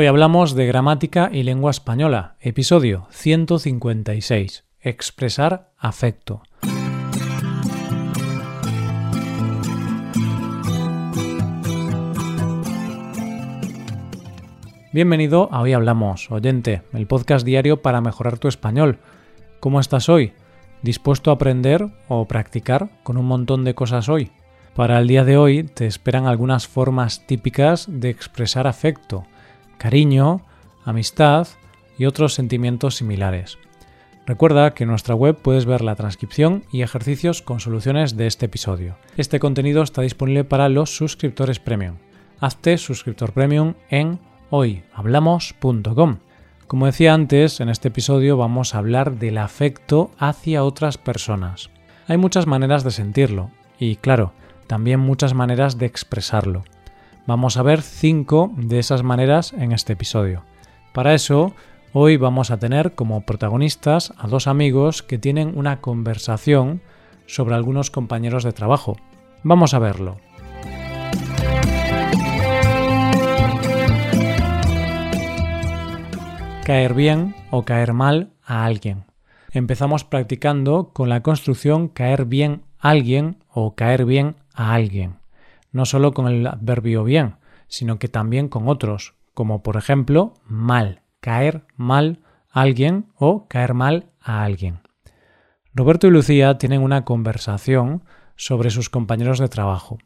Hoy hablamos de gramática y lengua española, episodio 156, expresar afecto. Bienvenido a Hoy Hablamos, oyente, el podcast diario para mejorar tu español. ¿Cómo estás hoy? ¿Dispuesto a aprender o practicar con un montón de cosas hoy? Para el día de hoy te esperan algunas formas típicas de expresar afecto cariño, amistad y otros sentimientos similares. Recuerda que en nuestra web puedes ver la transcripción y ejercicios con soluciones de este episodio. Este contenido está disponible para los suscriptores premium. Hazte suscriptor premium en hoyhablamos.com. Como decía antes, en este episodio vamos a hablar del afecto hacia otras personas. Hay muchas maneras de sentirlo y, claro, también muchas maneras de expresarlo. Vamos a ver cinco de esas maneras en este episodio. Para eso, hoy vamos a tener como protagonistas a dos amigos que tienen una conversación sobre algunos compañeros de trabajo. Vamos a verlo. Caer bien o caer mal a alguien. Empezamos practicando con la construcción caer bien a alguien o caer bien a alguien no solo con el adverbio bien, sino que también con otros, como por ejemplo mal, caer mal a alguien o caer mal a alguien. Roberto y Lucía tienen una conversación sobre sus compañeros de trabajo.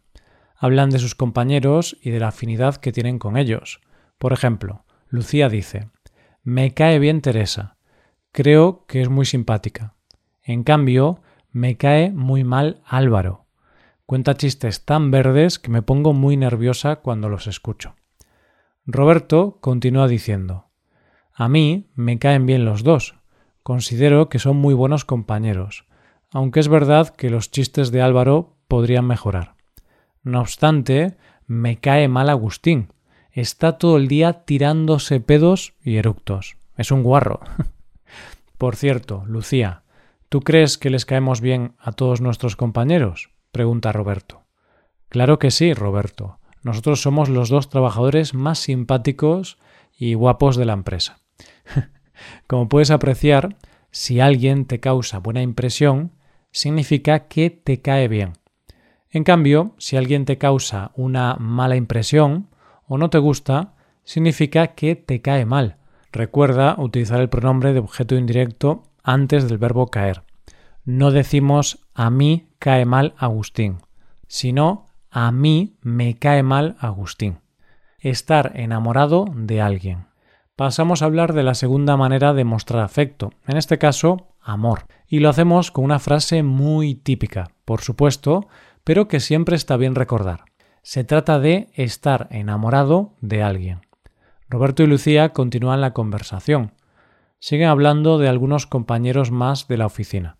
Hablan de sus compañeros y de la afinidad que tienen con ellos. Por ejemplo, Lucía dice Me cae bien Teresa. Creo que es muy simpática. En cambio, me cae muy mal Álvaro. Cuenta chistes tan verdes que me pongo muy nerviosa cuando los escucho. Roberto continúa diciendo A mí me caen bien los dos. Considero que son muy buenos compañeros, aunque es verdad que los chistes de Álvaro podrían mejorar. No obstante, me cae mal Agustín. Está todo el día tirándose pedos y eructos. Es un guarro. Por cierto, Lucía, ¿tú crees que les caemos bien a todos nuestros compañeros? Pregunta Roberto. Claro que sí, Roberto. Nosotros somos los dos trabajadores más simpáticos y guapos de la empresa. Como puedes apreciar, si alguien te causa buena impresión, significa que te cae bien. En cambio, si alguien te causa una mala impresión o no te gusta, significa que te cae mal. Recuerda utilizar el pronombre de objeto indirecto antes del verbo caer. No decimos a mí cae mal Agustín, sino a mí me cae mal Agustín. Estar enamorado de alguien. Pasamos a hablar de la segunda manera de mostrar afecto, en este caso, amor. Y lo hacemos con una frase muy típica, por supuesto, pero que siempre está bien recordar. Se trata de estar enamorado de alguien. Roberto y Lucía continúan la conversación. Siguen hablando de algunos compañeros más de la oficina.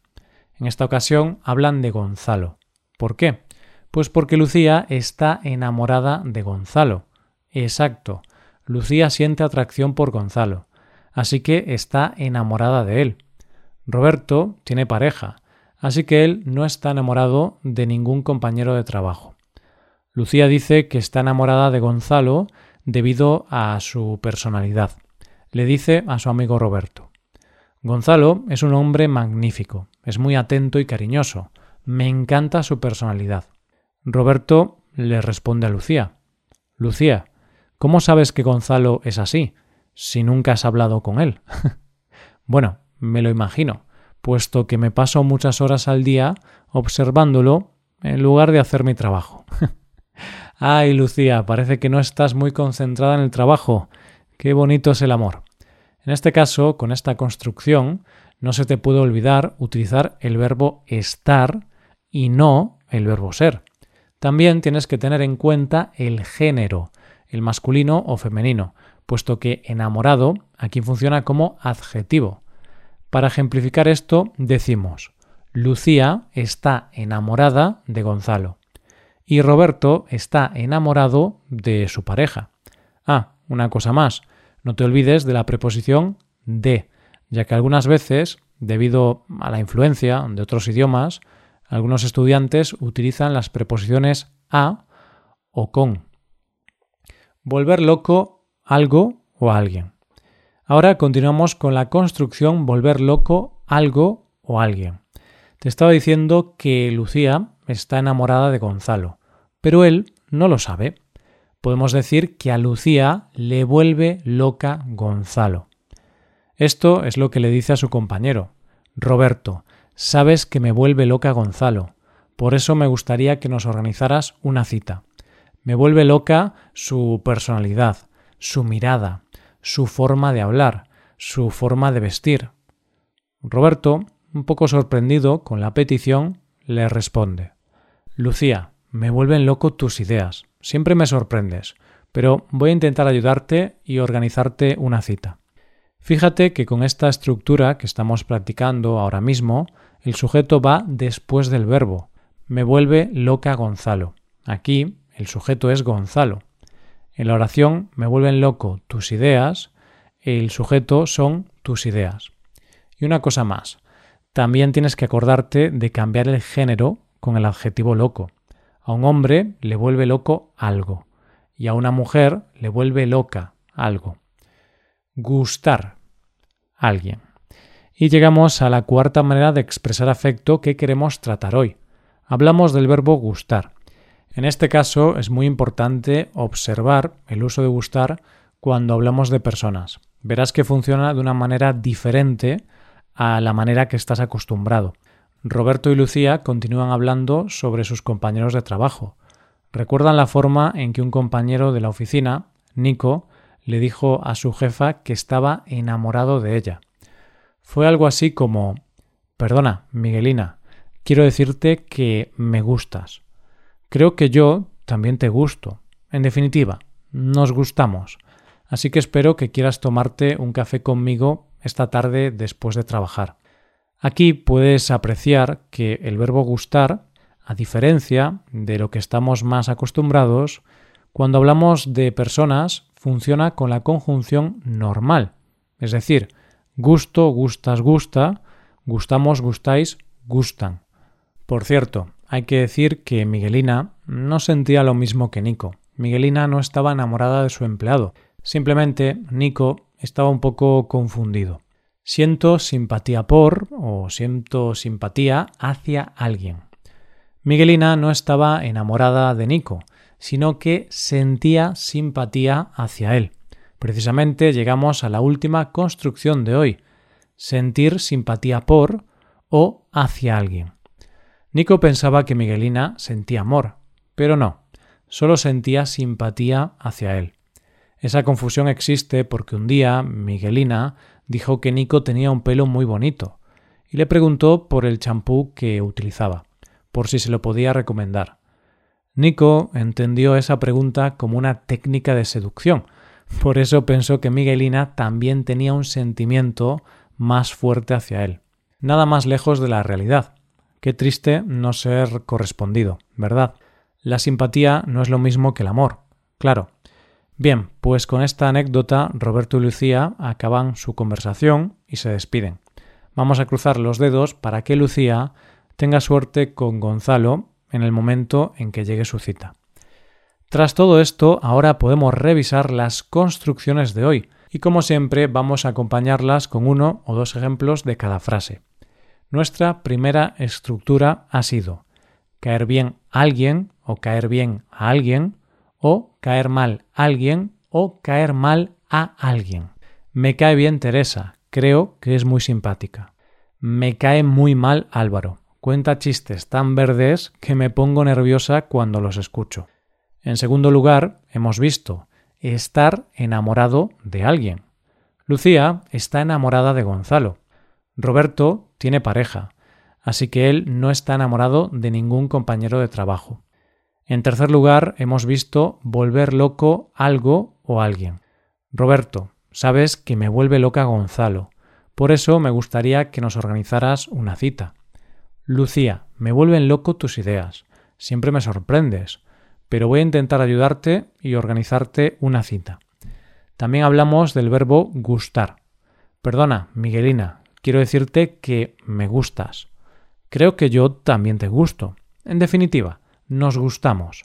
En esta ocasión hablan de Gonzalo. ¿Por qué? Pues porque Lucía está enamorada de Gonzalo. Exacto. Lucía siente atracción por Gonzalo. Así que está enamorada de él. Roberto tiene pareja, así que él no está enamorado de ningún compañero de trabajo. Lucía dice que está enamorada de Gonzalo debido a su personalidad. Le dice a su amigo Roberto. Gonzalo es un hombre magnífico, es muy atento y cariñoso. Me encanta su personalidad. Roberto le responde a Lucía. Lucía, ¿cómo sabes que Gonzalo es así, si nunca has hablado con él? bueno, me lo imagino, puesto que me paso muchas horas al día observándolo en lugar de hacer mi trabajo. Ay, Lucía, parece que no estás muy concentrada en el trabajo. Qué bonito es el amor. En este caso, con esta construcción, no se te puede olvidar utilizar el verbo estar y no el verbo ser. También tienes que tener en cuenta el género, el masculino o femenino, puesto que enamorado aquí funciona como adjetivo. Para ejemplificar esto decimos Lucía está enamorada de Gonzalo y Roberto está enamorado de su pareja. Ah, una cosa más, no te olvides de la preposición de, ya que algunas veces, debido a la influencia de otros idiomas, algunos estudiantes utilizan las preposiciones a o con. Volver loco algo o a alguien. Ahora continuamos con la construcción volver loco algo o alguien. Te estaba diciendo que Lucía está enamorada de Gonzalo, pero él no lo sabe. Podemos decir que a Lucía le vuelve loca Gonzalo. Esto es lo que le dice a su compañero. Roberto, sabes que me vuelve loca Gonzalo. Por eso me gustaría que nos organizaras una cita. Me vuelve loca su personalidad, su mirada, su forma de hablar, su forma de vestir. Roberto, un poco sorprendido con la petición, le responde Lucía, me vuelven loco tus ideas. Siempre me sorprendes, pero voy a intentar ayudarte y organizarte una cita. Fíjate que con esta estructura que estamos practicando ahora mismo, el sujeto va después del verbo. Me vuelve loca Gonzalo. Aquí el sujeto es Gonzalo. En la oración me vuelven loco tus ideas, el sujeto son tus ideas. Y una cosa más, también tienes que acordarte de cambiar el género con el adjetivo loco. A un hombre le vuelve loco algo y a una mujer le vuelve loca algo. Gustar alguien. Y llegamos a la cuarta manera de expresar afecto que queremos tratar hoy. Hablamos del verbo gustar. En este caso es muy importante observar el uso de gustar cuando hablamos de personas. Verás que funciona de una manera diferente a la manera que estás acostumbrado. Roberto y Lucía continúan hablando sobre sus compañeros de trabajo. Recuerdan la forma en que un compañero de la oficina, Nico, le dijo a su jefa que estaba enamorado de ella. Fue algo así como Perdona, Miguelina, quiero decirte que me gustas. Creo que yo también te gusto. En definitiva, nos gustamos. Así que espero que quieras tomarte un café conmigo esta tarde después de trabajar. Aquí puedes apreciar que el verbo gustar, a diferencia de lo que estamos más acostumbrados, cuando hablamos de personas funciona con la conjunción normal, es decir, gusto, gustas, gusta, gustamos, gustáis, gustan. Por cierto, hay que decir que Miguelina no sentía lo mismo que Nico. Miguelina no estaba enamorada de su empleado. Simplemente Nico estaba un poco confundido. Siento simpatía por o siento simpatía hacia alguien. Miguelina no estaba enamorada de Nico, sino que sentía simpatía hacia él. Precisamente llegamos a la última construcción de hoy, sentir simpatía por o hacia alguien. Nico pensaba que Miguelina sentía amor, pero no, solo sentía simpatía hacia él. Esa confusión existe porque un día Miguelina dijo que Nico tenía un pelo muy bonito y le preguntó por el champú que utilizaba, por si se lo podía recomendar. Nico entendió esa pregunta como una técnica de seducción, por eso pensó que Miguelina también tenía un sentimiento más fuerte hacia él. Nada más lejos de la realidad. Qué triste no ser correspondido, ¿verdad? La simpatía no es lo mismo que el amor. Claro, Bien, pues con esta anécdota Roberto y Lucía acaban su conversación y se despiden. Vamos a cruzar los dedos para que Lucía tenga suerte con Gonzalo en el momento en que llegue su cita. Tras todo esto, ahora podemos revisar las construcciones de hoy y como siempre vamos a acompañarlas con uno o dos ejemplos de cada frase. Nuestra primera estructura ha sido caer bien a alguien o caer bien a alguien o caer mal a alguien o caer mal a alguien. Me cae bien Teresa, creo que es muy simpática. Me cae muy mal Álvaro. Cuenta chistes tan verdes que me pongo nerviosa cuando los escucho. En segundo lugar, hemos visto estar enamorado de alguien. Lucía está enamorada de Gonzalo. Roberto tiene pareja, así que él no está enamorado de ningún compañero de trabajo. En tercer lugar, hemos visto volver loco algo o alguien. Roberto, sabes que me vuelve loca Gonzalo. Por eso me gustaría que nos organizaras una cita. Lucía, me vuelven loco tus ideas. Siempre me sorprendes. Pero voy a intentar ayudarte y organizarte una cita. También hablamos del verbo gustar. Perdona, Miguelina, quiero decirte que me gustas. Creo que yo también te gusto. En definitiva, nos gustamos.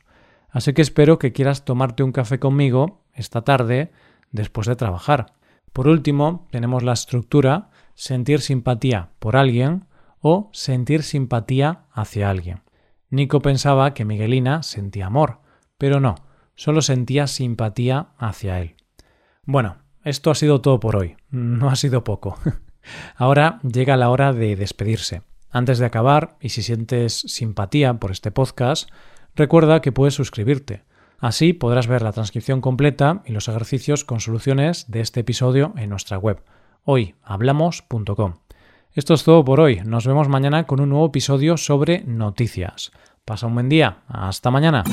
Así que espero que quieras tomarte un café conmigo esta tarde después de trabajar. Por último, tenemos la estructura sentir simpatía por alguien o sentir simpatía hacia alguien. Nico pensaba que Miguelina sentía amor, pero no, solo sentía simpatía hacia él. Bueno, esto ha sido todo por hoy. No ha sido poco. Ahora llega la hora de despedirse. Antes de acabar, y si sientes simpatía por este podcast, recuerda que puedes suscribirte. Así podrás ver la transcripción completa y los ejercicios con soluciones de este episodio en nuestra web, hoyhablamos.com. Esto es todo por hoy. Nos vemos mañana con un nuevo episodio sobre noticias. Pasa un buen día. Hasta mañana.